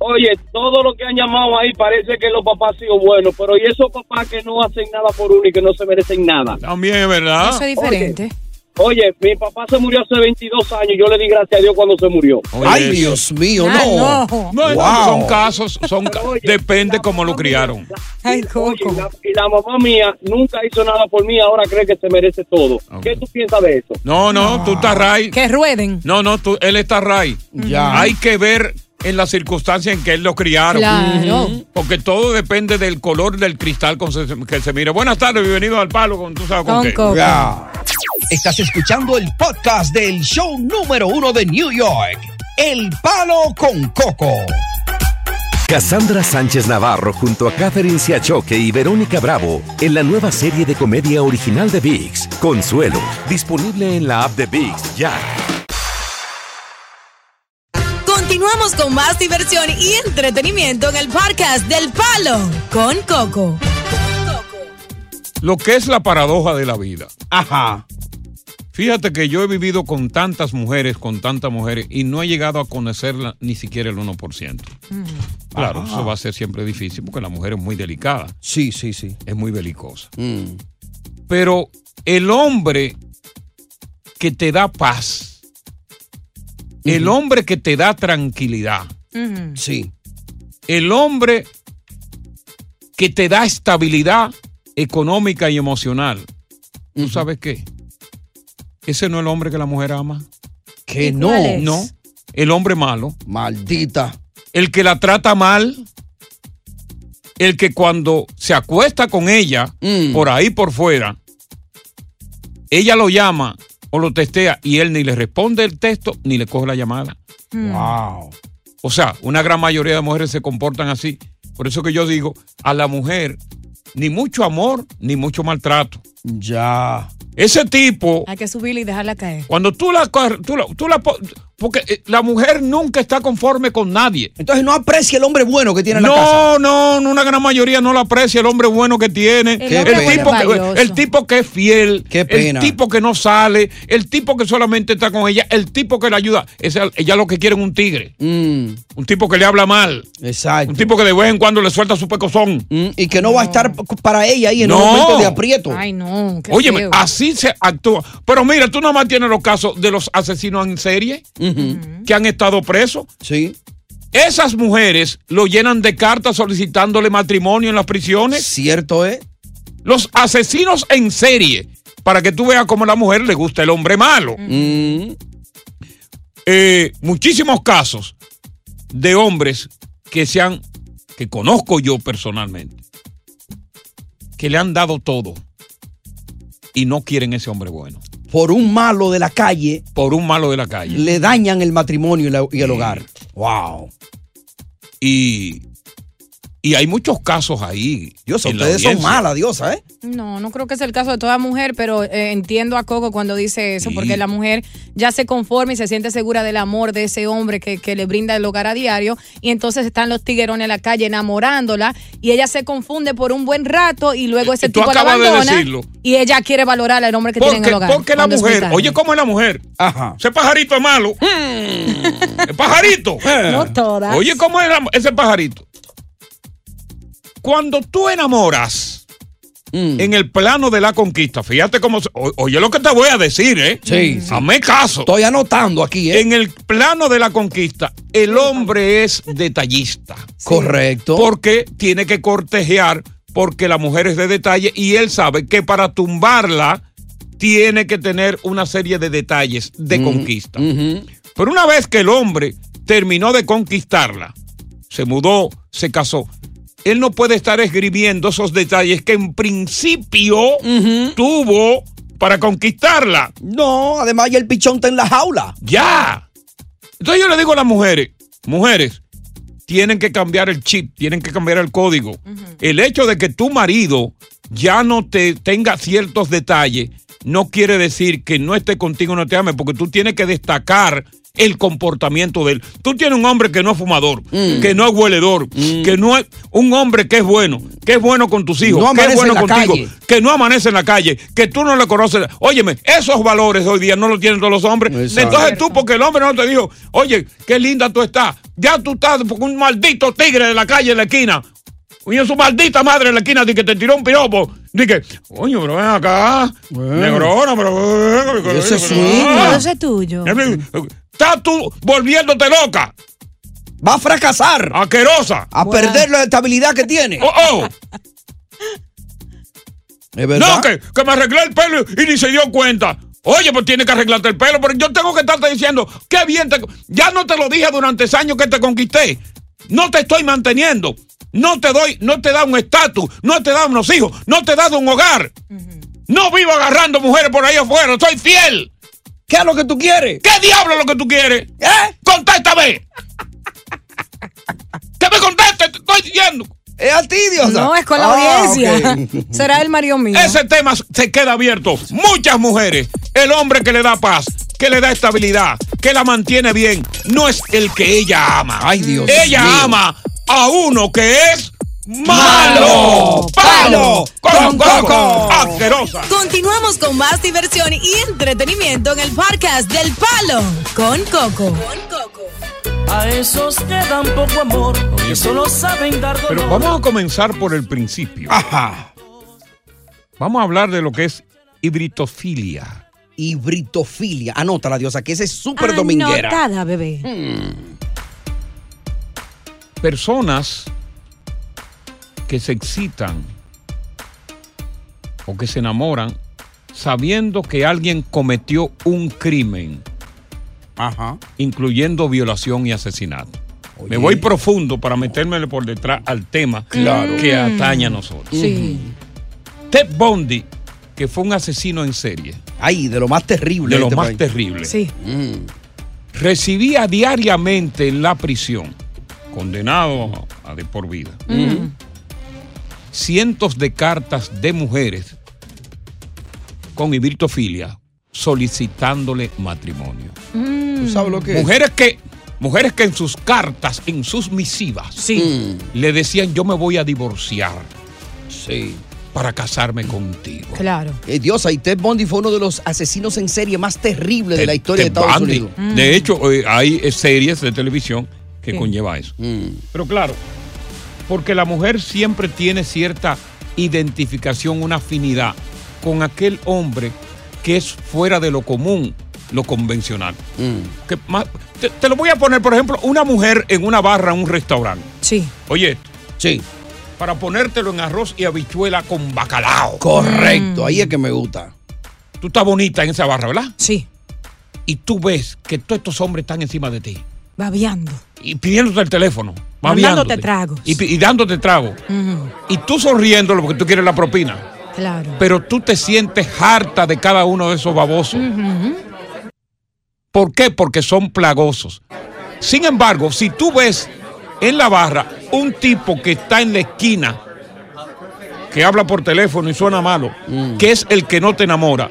Oye, todo lo que han llamado ahí parece que los papás han sido buenos, pero ¿y esos papás que no hacen nada por uno y que no se merecen nada? También es verdad. Eso es diferente. Oye, mi papá se murió hace 22 años y yo le di gracias a Dios cuando se murió. Ay, Dios mío, no. No, no, Wow. son casos, son ca- depende cómo lo criaron. Oye, y la, y la mamá mía nunca hizo nada por mí, ahora cree que se merece todo. ¿Qué tú piensas de eso? No, no, tú estás right. Que rueden. No, no, tú, él está right. Ya. Hay que ver en las circunstancias en que él lo criaron. Claro. Porque todo depende del color del cristal con se- que se mire. Buenas tardes, bienvenido al palo con tú sabes con, Con qué. Estás escuchando el podcast del show número uno de New York, El Palo con Coco. Cassandra Sánchez Navarro junto a Catherine Siachoque y Verónica Bravo en la nueva serie de comedia original de VIX, Consuelo, disponible en la app de VIX ya. Continuamos con más diversión y entretenimiento en el podcast del Palo con Coco. Lo que es la paradoja de la vida. Ajá. Fíjate que yo he vivido con tantas mujeres, con tantas mujeres, y no he llegado a conocerla ni siquiera el 1%. Claro, Ajá. eso va a ser siempre difícil porque la mujer es muy delicada. Sí, sí, sí. Es muy belicosa. Mm. Pero el hombre que te da paz, el hombre que te da tranquilidad, Sí. el hombre que te da estabilidad económica y emocional, ¿tú sabes qué? Ese no es el hombre que la mujer ama. Que ¿Y no. No, el hombre malo. Maldita. El que la trata mal. El que cuando se acuesta con ella, Mm. por ahí por fuera, ella lo llama o lo testea y él ni le responde el texto ni le coge la llamada. Wow. O sea, una gran mayoría de mujeres se comportan así. Por eso que yo digo, a la mujer ni mucho amor ni mucho maltrato. Ya. Ese tipo, Hay que subirla y dejarla caer. cuando tú la, tú la, tú la porque eh, la mujer nunca está conforme con nadie. Entonces no aprecia el hombre bueno que tiene en la No, casa. no, no, una gran mayoría no la aprecia el hombre bueno que tiene. El El, tipo es que, el tipo que es fiel. Qué pena. El tipo que no sale. El tipo que solamente está con ella. El tipo que la ayuda. Ese- ella lo que quiere es un tigre. Mm, Un tipo que le habla mal. exacto. Un tipo que de vez en cuando le suelta su pecozón. Mm, y que no va a estar para ella ahí en No. un momento de aprieto. Ay, no. Qué Oye, feo. así se actúa. Pero mira, tú nada más tienes los casos de los asesinos en serie Que han estado presos. Sí. Esas mujeres lo llenan de cartas solicitándole matrimonio en las prisiones. Cierto es. Los asesinos en serie, para que tú veas cómo a la mujer le gusta el hombre malo. Eh, muchísimos casos de hombres que se han, que conozco yo personalmente, que le han dado todo y no quieren ese hombre bueno. Por un malo de la calle Por un malo de la calle. le dañan el matrimonio y, la- y el hogar. Wow. Y, y hay muchos casos ahí. Dios, en la ustedes son malas, diosa, ¿eh? No, no creo que sea el caso de toda mujer, pero eh, entiendo a Coco cuando dice eso, porque la mujer ya se conforma y se siente segura del amor de ese hombre que, que le brinda el hogar a diario, y entonces están los tiguerones en la calle enamorándola, y ella se confunde por un buen rato, y luego ese Tú tipo la de abandona, decirlo. y ella quiere valorar al hombre que tiene en el Porque, hogar. porque la mujer, oye, ¿cómo es la mujer? Ajá. Ese pajarito es malo. El pajarito. No todas. Oye, ¿cómo es la- ese pajarito? Cuando tú enamoras Mm. en el plano de la conquista, fíjate cómo. o- oye, lo que te voy a decir, ¿eh? Sí, sí. Hazme caso. Estoy anotando aquí, ¿eh? En el plano de la conquista, el hombre es detallista. Correcto. Porque tiene que cortejear, porque la mujer es de detalle y él sabe que para tumbarla tiene que tener una serie de detalles de Mm, conquista. Pero una vez que el hombre terminó de conquistarla, se mudó, se casó, él no puede estar escribiendo esos detalles que en principio tuvo para conquistarla. No, además ya el pichón está en la jaula. Ya. Entonces yo le digo a las mujeres, mujeres, tienen que cambiar el chip, tienen que cambiar el código. El hecho de que tu marido ya no te tenga ciertos detalles no quiere decir que no esté contigo, no te ame, porque tú tienes que destacar el comportamiento de él. Tú tienes un hombre que no es fumador, Mm. que no es hueledor, que no es un hombre que es bueno, que es bueno con tus hijos, No que es bueno contigo, calle. que no amanece en la calle, que tú no le conoces. Óyeme, esos valores hoy día no los tienen todos los hombres. Exacto. Entonces tú, porque el hombre no te dijo, oye, qué linda tú estás, ya tú estás con un maldito tigre de la calle en la esquina. Coño, su maldita madre en la esquina de que te tiró un piropo. Dije, coño, pero ven acá. Negrona, pero. Ese es suyo. Ese es tuyo. Estás tú volviéndote loca. Va a fracasar. Asquerosa. A perder la estabilidad que tiene. Oh, oh. ¿Es verdad? No, que, que me arreglé el pelo y ni se dio cuenta. Oye, pues tiene que arreglarte el pelo, pero yo tengo que estarte diciendo, qué bien te... Ya no te lo dije durante años que te conquisté. No te estoy manteniendo. No te doy, no te da un estatus, no te da unos hijos, no te da un hogar. No vivo agarrando mujeres por ahí afuera, soy fiel. ¿Qué es lo que tú quieres? ¿Qué diablo es lo que tú quieres? ¿Eh? Contéstame. que me conteste, te estoy diciendo. Es a ti, Diosa. No, es con la Ah, audiencia. Será el Mario mío. Ese tema se queda abierto. Muchas mujeres, el hombre que le da paz, que le da estabilidad, que la mantiene bien, no es el que ella ama. Ay, Dios Ella ama a uno que es malo. Malo. Palo. Con Con coco. coco. Asquerosa. Continuamos con más diversión y entretenimiento en el podcast del Palo con Coco. A esos que dan poco amor, que solo saben dar dolor. Pero vamos a comenzar por el principio. Ajá. Vamos a hablar de lo que es hibritofilia. Hibritofilia. Anótala, Diosa, que esa es súper dominguera. Anotada, bebé. Personas que se excitan o que se enamoran sabiendo que alguien cometió un crimen, Ajá. incluyendo violación y asesinato. Me voy profundo para metérmele por detrás al tema Claro. que atañe a nosotros. Sí. Ted Bundy, que fue un asesino en serie, Ay, de lo más terrible. de lo este más terrible, Sí. Mm. recibía diariamente en la prisión, condenado a de por vida, cientos de cartas de mujeres con hibritofilia solicitándole matrimonio. ¿Tú sabes lo que es? Mujeres que, mujeres que en sus cartas, en sus misivas, Sí. le decían yo me voy a divorciar Sí. para casarme contigo. Claro. Eh, Diosa, y Ted Bundy fue uno de los asesinos en serie más terribles de la historia de Estados Bundy. Unidos. De hecho, eh, hay eh, series de televisión que Sí. conlleva eso. Mm. Pero claro, porque la mujer siempre tiene cierta identificación, una afinidad con aquel hombre que es fuera de lo común, lo convencional. Mm. Que más- te, te lo voy a poner, por ejemplo, una mujer en una barra, en un restaurante. Sí. Oye, Sí, para ponértelo en arroz y habichuela con bacalao. correcto. Ahí es que me gusta. Tú estás bonita en esa barra, ¿verdad? Sí. Y tú ves que todos estos hombres están encima de ti. Babeando. Y pidiéndote el teléfono. Babeándote. tragos. Y, dándote trago. Ujú. Y tú sonriéndolo porque tú quieres la propina. Claro. Pero tú te sientes harta de cada uno de esos babosos. ¿Por qué? Porque son plagosos. Sin embargo, si tú ves en la barra un tipo que está en la esquina, que habla por teléfono y suena malo, que es el que no te enamora,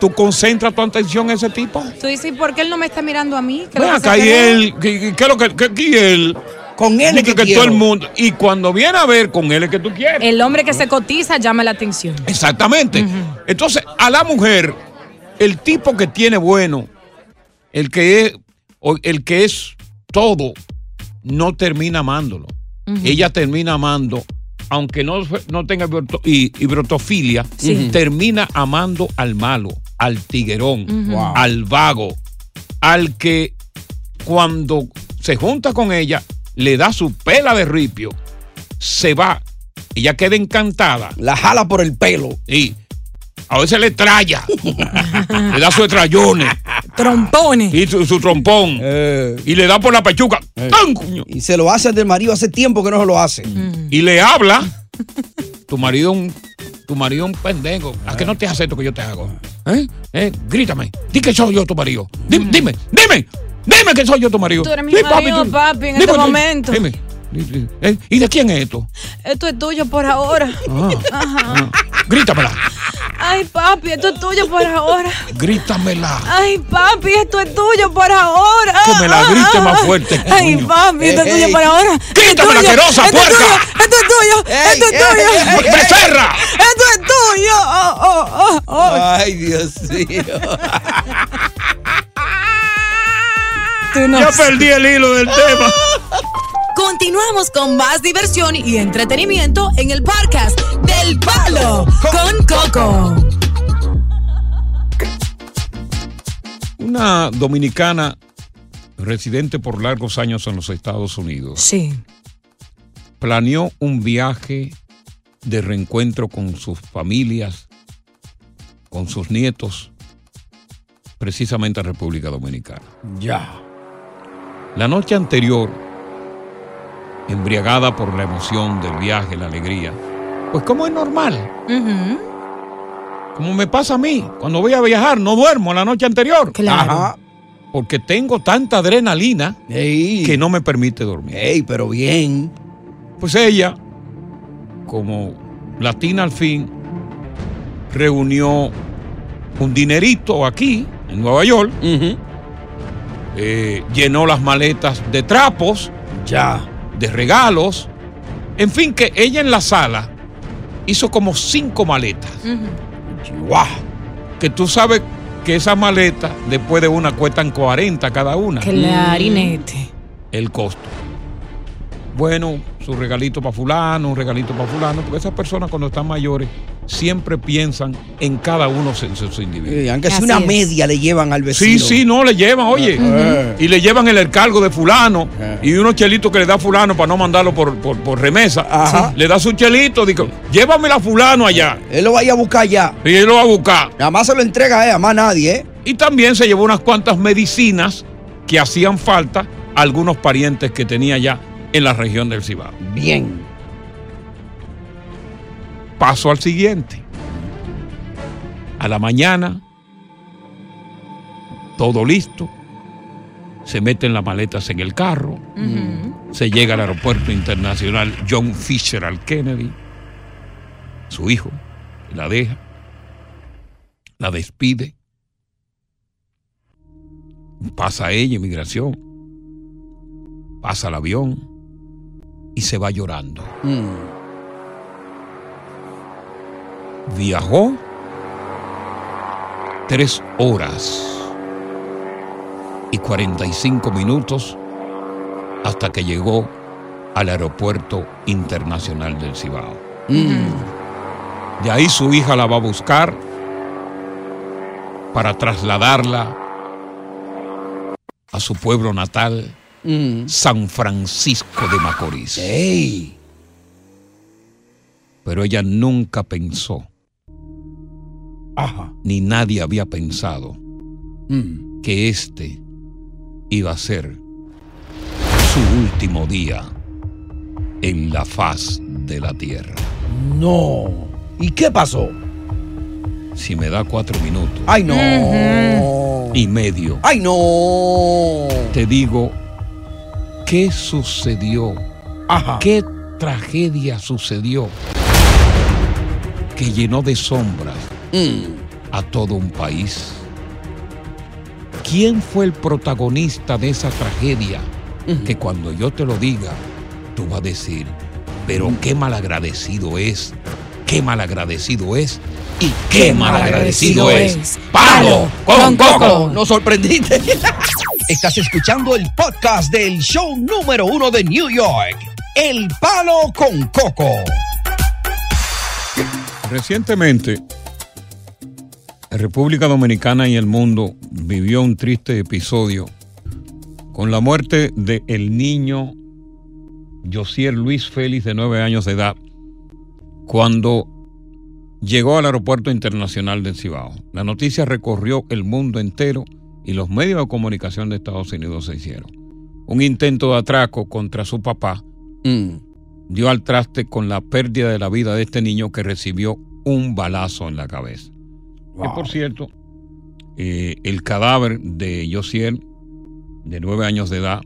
tú concentras tu atención en ese tipo. Tú dices, ¿y por qué él no me está mirando a mí? ¿Qué Ven que acá, y él, ¿qué, qué es lo que, qué- qué- y él? Con él es que que todo el mundo. Y cuando viene a ver, con él es que tú quieres. El hombre que se cotiza llama la atención. Exactamente. Entonces, a la mujer, el tipo que tiene bueno, el que es, el que es todo, no termina amándolo. Ella termina amando, aunque no, no tenga Sí. termina amando al malo, al tiguerón, al vago, al que cuando se junta con ella, le da su pela de ripio, se va, ella queda encantada. La jala por el pelo. Y a veces le traya, le da sus estrayones Trompones. y su, su trompón Eh, y le da por la pechuga ¡tan, coño! y se lo hace al del marido hace tiempo que no se lo hace. y le habla. Tu marido un tu marido un pendejo. ¿A qué no te hace esto que yo te hago? ¿Eh? ¿Eh? Grítame. Di que soy yo tu marido. Dime, dime, dime. Dime que soy yo tu marido. Tú eres mi marido, tú- papi, en dime, este momento. Dime. ¿Y de quién es esto? Esto es tuyo por ahora. Ajá. Grítamela. Ay, papi, esto es tuyo por ahora. Grítamela. Ay, papi, esto es tuyo por ahora. Que me la grite más fuerte, Ay, coño. papi, esto es tuyo ey. por ahora. Quítame la Esto es puerca. tuyo, Esto es tuyo. Ey, Esto es tuyo. ¡Becerra! Esto es tuyo. Oh, oh, oh, oh. Ay, Dios mío. Tú no Ya perdí el hilo del tema. Continuamos con más diversión y entretenimiento en el podcast del Palo con Coco. Una dominicana residente por largos años en los Estados Unidos. Sí. Planeó un viaje de reencuentro con sus familias, con sus nietos, precisamente a República Dominicana. Ya. La noche anterior, embriagada por la emoción del viaje, la alegría, pues como es normal, como me pasa a mí, cuando voy a viajar no duermo la noche anterior. Claro. Ajá. Porque tengo tanta adrenalina que no me permite dormir. Ey, pero bien. Pues ella, como latina al fin, reunió un dinerito aquí, en Nueva York. Eh, llenó las maletas de trapos. Ya. De regalos. En fin, que ella en la sala hizo como cinco maletas. ¡Guau! Que tú sabes que esas maletas, después de una, cuestan 40 cada una. Clarinete. El costo. Bueno, su regalito para fulano, un regalito para fulano, porque esas personas cuando están mayores siempre piensan en cada uno de sus individuos. Eh, aunque sea una media le llevan al vecino. Sí, sí, no, le llevan, oye. Eh. Y le llevan el encargo de fulano y unos chelitos que le da fulano para no mandarlo por, por, por remesa. Ajá. Le da su chelito, digo, llévamela a fulano allá. Él lo vaya a buscar ya. Y él lo va a buscar. Nada más se lo entrega a ella, más nadie, ¿eh? Y también se llevó unas cuantas medicinas que hacían falta a algunos parientes que tenía ya en la región del Cibao. Bien. Paso al siguiente. A la mañana, todo listo. Se meten las maletas en el carro. Se llega al aeropuerto internacional John Fisher al Kennedy. Su hijo la deja. La despide. Pasa ella, inmigración. Pasa el avión. Y se va llorando. Viajó tres horas y 45 minutos hasta que llegó al aeropuerto internacional del Cibao. De ahí su hija la va a buscar para trasladarla a su pueblo natal, San Francisco de Macorís. Pero ella nunca pensó, ni nadie había pensado, que este iba a ser su último día en la faz de la tierra. No. ¿Y qué pasó? Si me da cuatro minutos. ¡Ay, no! Y medio. ¡Ay, no! Te digo, ¿qué sucedió? ¿Qué tragedia sucedió? Que llenó de sombras a todo un país. ¿Quién fue el protagonista de esa tragedia? Que cuando yo te lo diga, tú vas a decir, pero qué malagradecido es, qué malagradecido es y qué malagradecido es. ¡Palo con coco! Nos sorprendiste. Estás escuchando el podcast del show número uno de New York, El Palo con Coco. Recientemente, la República Dominicana y el mundo vivió un triste episodio con la muerte de el niño Josier Luis Félix, de nueve años de edad, cuando llegó al aeropuerto internacional del Cibao. La noticia recorrió el mundo entero y los medios de comunicación de Estados Unidos se hicieron. Un intento de atraco contra su papá dio al traste con la pérdida de la vida de este niño que recibió un balazo en la cabeza. Que por cierto, eh, el cadáver de Josiel, de nueve años de edad,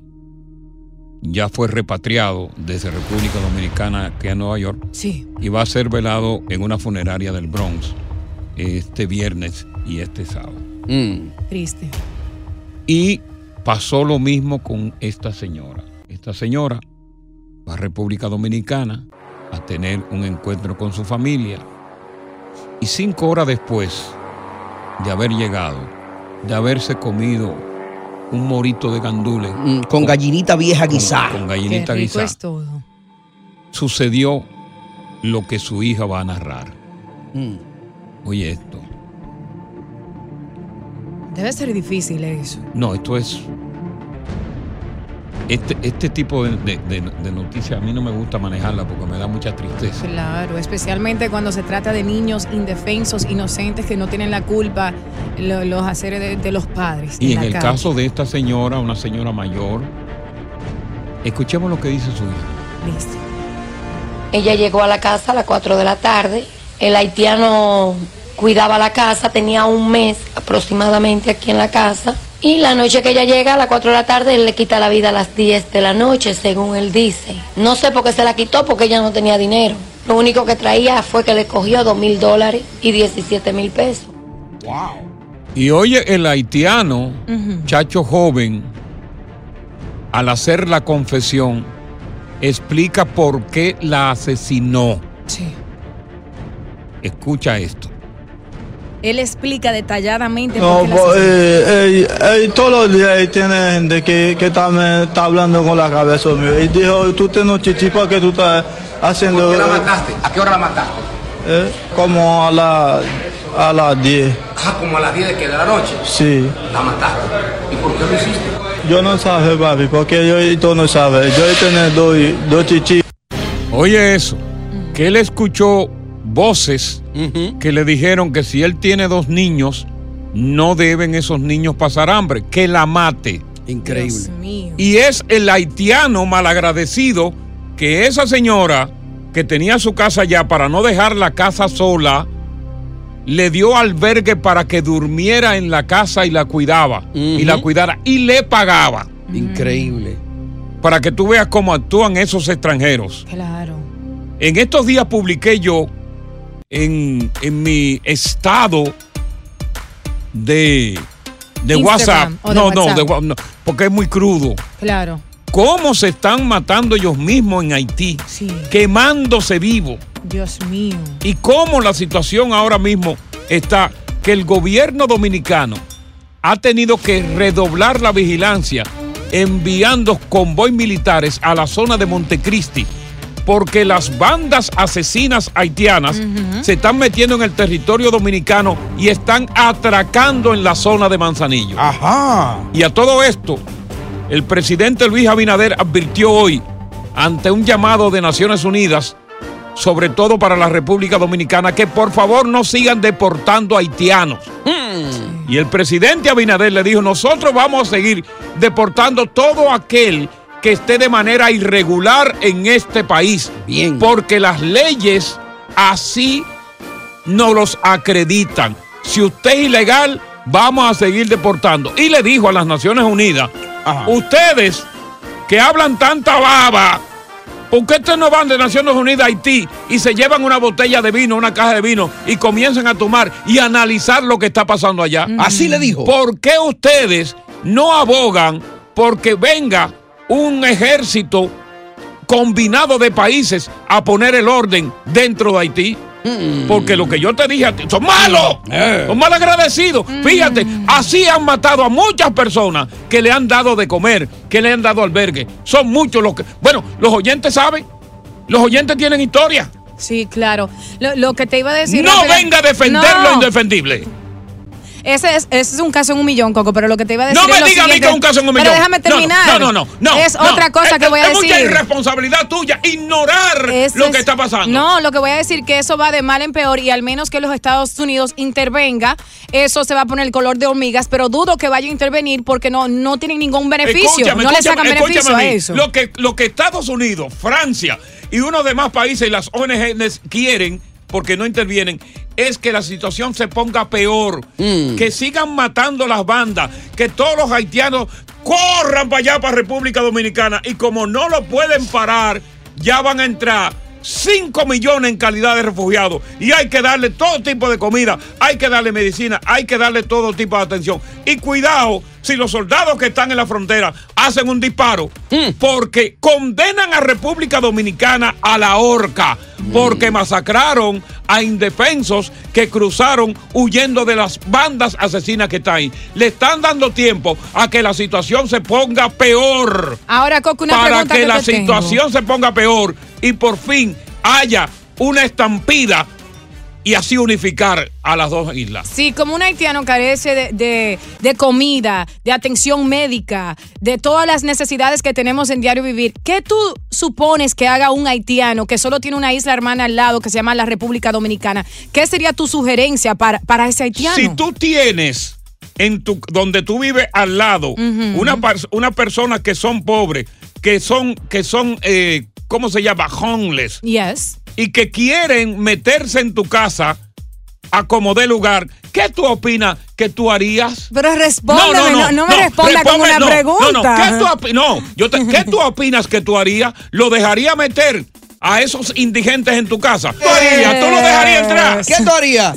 ya fue repatriado desde República Dominicana aquí a Nueva York Sí. y va a ser velado en una funeraria del Bronx este viernes y este sábado. Triste. Y pasó lo mismo con esta señora. Esta señora va a República Dominicana a tener un encuentro con su familia y cinco horas después de haber llegado, de haberse comido un morito de gandules. Mm, con gallinita vieja guisada. Con gallinita Qué rico guisada. es todo. Sucedió lo que su hija va a narrar. Mm. Oye esto. Debe ser difícil eso. No, esto es. Este, este tipo de, de- de- de noticias a mí no me gusta manejarla porque me da mucha tristeza. Claro, especialmente cuando se trata de niños indefensos, inocentes que no tienen la culpa, lo- los haceres de, de los padres. Y en el calle. caso de esta señora, una señora mayor, escuchemos lo que dice su hija. Listo. Ella llegó a la casa a las 4 de la tarde. El haitiano cuidaba la casa, tenía un mes aproximadamente aquí en la casa. Y la noche que ella llega a las 4 de la tarde, él le quita la vida a las 10 de la noche, según él dice. No sé por qué se la quitó, porque ella no tenía dinero. Lo único que traía fue que le cogió 2 mil dólares y 17 mil pesos. Y oye, el haitiano, chacho joven, al hacer la confesión, explica por qué la asesinó. Sí. Escucha esto. Él explica detalladamente No, por qué pues, eh, eh, eh, todos los días ahí tiene gente que, que está, me está hablando con la cabeza mío. Y dijo, tú tienes chichi porque tú estás haciendo... ¿Por qué la mataste? ¿A qué hora la mataste? eh, como a la a las 10. Ah, como a las 10 de, que de la noche. Sí. La mataste. ¿Y por qué lo hiciste? Yo no sabe, papi, porque yo y tú no sabes. Yo tengo dos, dos chichis. Oye eso, que él escuchó voces que le dijeron que si él tiene dos niños, no deben esos niños pasar hambre, que la mate. Increíble. Y es el haitiano malagradecido que esa señora que tenía su casa allá para no dejar la casa sola, le dio albergue para que durmiera en la casa y la cuidaba. Y la cuidara y le pagaba. Increíble. Para que tú veas cómo actúan esos extranjeros. Claro. En estos días publiqué yo en, en mi estado de, de WhatsApp. de no, no, de no, porque es muy crudo. Claro. ¿Cómo se están matando ellos mismos en Haití? Quemándose vivo. Dios mío. Y cómo la situación ahora mismo está que el gobierno dominicano ha tenido que redoblar la vigilancia enviando convoy militares a la zona de Montecristi porque las bandas asesinas haitianas se están metiendo en el territorio dominicano y están atracando en la zona de Manzanillo. Ajá. Y a todo esto, el presidente Luis Abinader advirtió hoy ante un llamado de Naciones Unidas, sobre todo para la República Dominicana, que por favor no sigan deportando haitianos. Y el presidente Abinader le dijo, nosotros vamos a seguir deportando todo aquel que esté de manera irregular en este país. Bien. Porque las leyes así no los acreditan. Si usted es ilegal, vamos a seguir deportando. Y le dijo a las Naciones Unidas, ustedes que hablan tanta baba, ¿por qué ustedes no van de Naciones Unidas a Haití y se llevan una botella de vino, una caja de vino y comienzan a tomar y analizar lo que está pasando allá? Así le dijo. ¿Por qué ustedes no abogan porque venga un ejército combinado de países a poner el orden dentro de Haití? Porque lo que yo te dije a ti, son malos, son mal agradecidos. Fíjate, así han matado a muchas personas que le han dado de comer, que le han dado albergue. Son muchos los que. Bueno, los oyentes saben, los oyentes tienen historia. Sí, claro. Lo, lo que te iba a decir. No venga a defender lo indefendible. Ese es, ese es un caso en un millón, Coco, pero lo que te iba a decir. No me es lo diga a mí que es un caso en un millón. Pero déjame no, terminar. No, no, no. no, es no. otra cosa Es- que voy a es mucha decir. irresponsabilidad tuya ignorar Ese lo es- que está pasando. No, lo que voy a decir que eso va de mal en peor y al menos que los Estados Unidos intervenga, eso se va a poner el color de hormigas, pero dudo que vaya a intervenir porque no, no tienen ningún beneficio. Escúchame, no le sacan beneficio a mí. eso. Lo que, lo que Estados Unidos, Francia y unos demás países y las ONG quieren, porque no intervienen, es que la situación se ponga peor, que sigan matando las bandas, que todos los haitianos corran para allá, para República Dominicana, y como no lo pueden parar, ya van a entrar 5 millones en calidad de refugiados y hay que darle todo tipo de comida, hay que darle medicina, hay que darle todo tipo de atención. Y cuidado si los soldados que están en la frontera hacen un disparo, porque condenan a República Dominicana a la horca, porque masacraron a indefensos que cruzaron huyendo de las bandas asesinas que están ahí. Le están dando tiempo a que la situación se ponga peor Ahora, Coco, una para pregunta que, que la te tengo. situación se ponga peor y por fin haya una estampida y así unificar a las dos islas. Sí, como un haitiano carece de, de- de comida, de atención médica, de todas las necesidades que tenemos en diario vivir, ¿qué tú supones que haga un haitiano que solo tiene una isla hermana al lado que se llama la República Dominicana? ¿Qué sería tu sugerencia para, para ese haitiano? Si tú tienes en tu donde tú vives al lado una, una persona que son pobres, que son que son eh, ¿cómo se llama? homeless. Yes. Y que quieren meterse en tu casa a como de lugar. ¿Qué tú opinas que tú harías? Pero respóndeme, no, no me responda con una no, pregunta. No, no, ¿qué tú, opi- no, yo te- ¿qué tú opinas que tú harías? ¿Lo dejaría meter a esos indigentes en tu casa? ¿Tú harías? ¿Tú lo dejarías entrar? ¿Qué tú harías?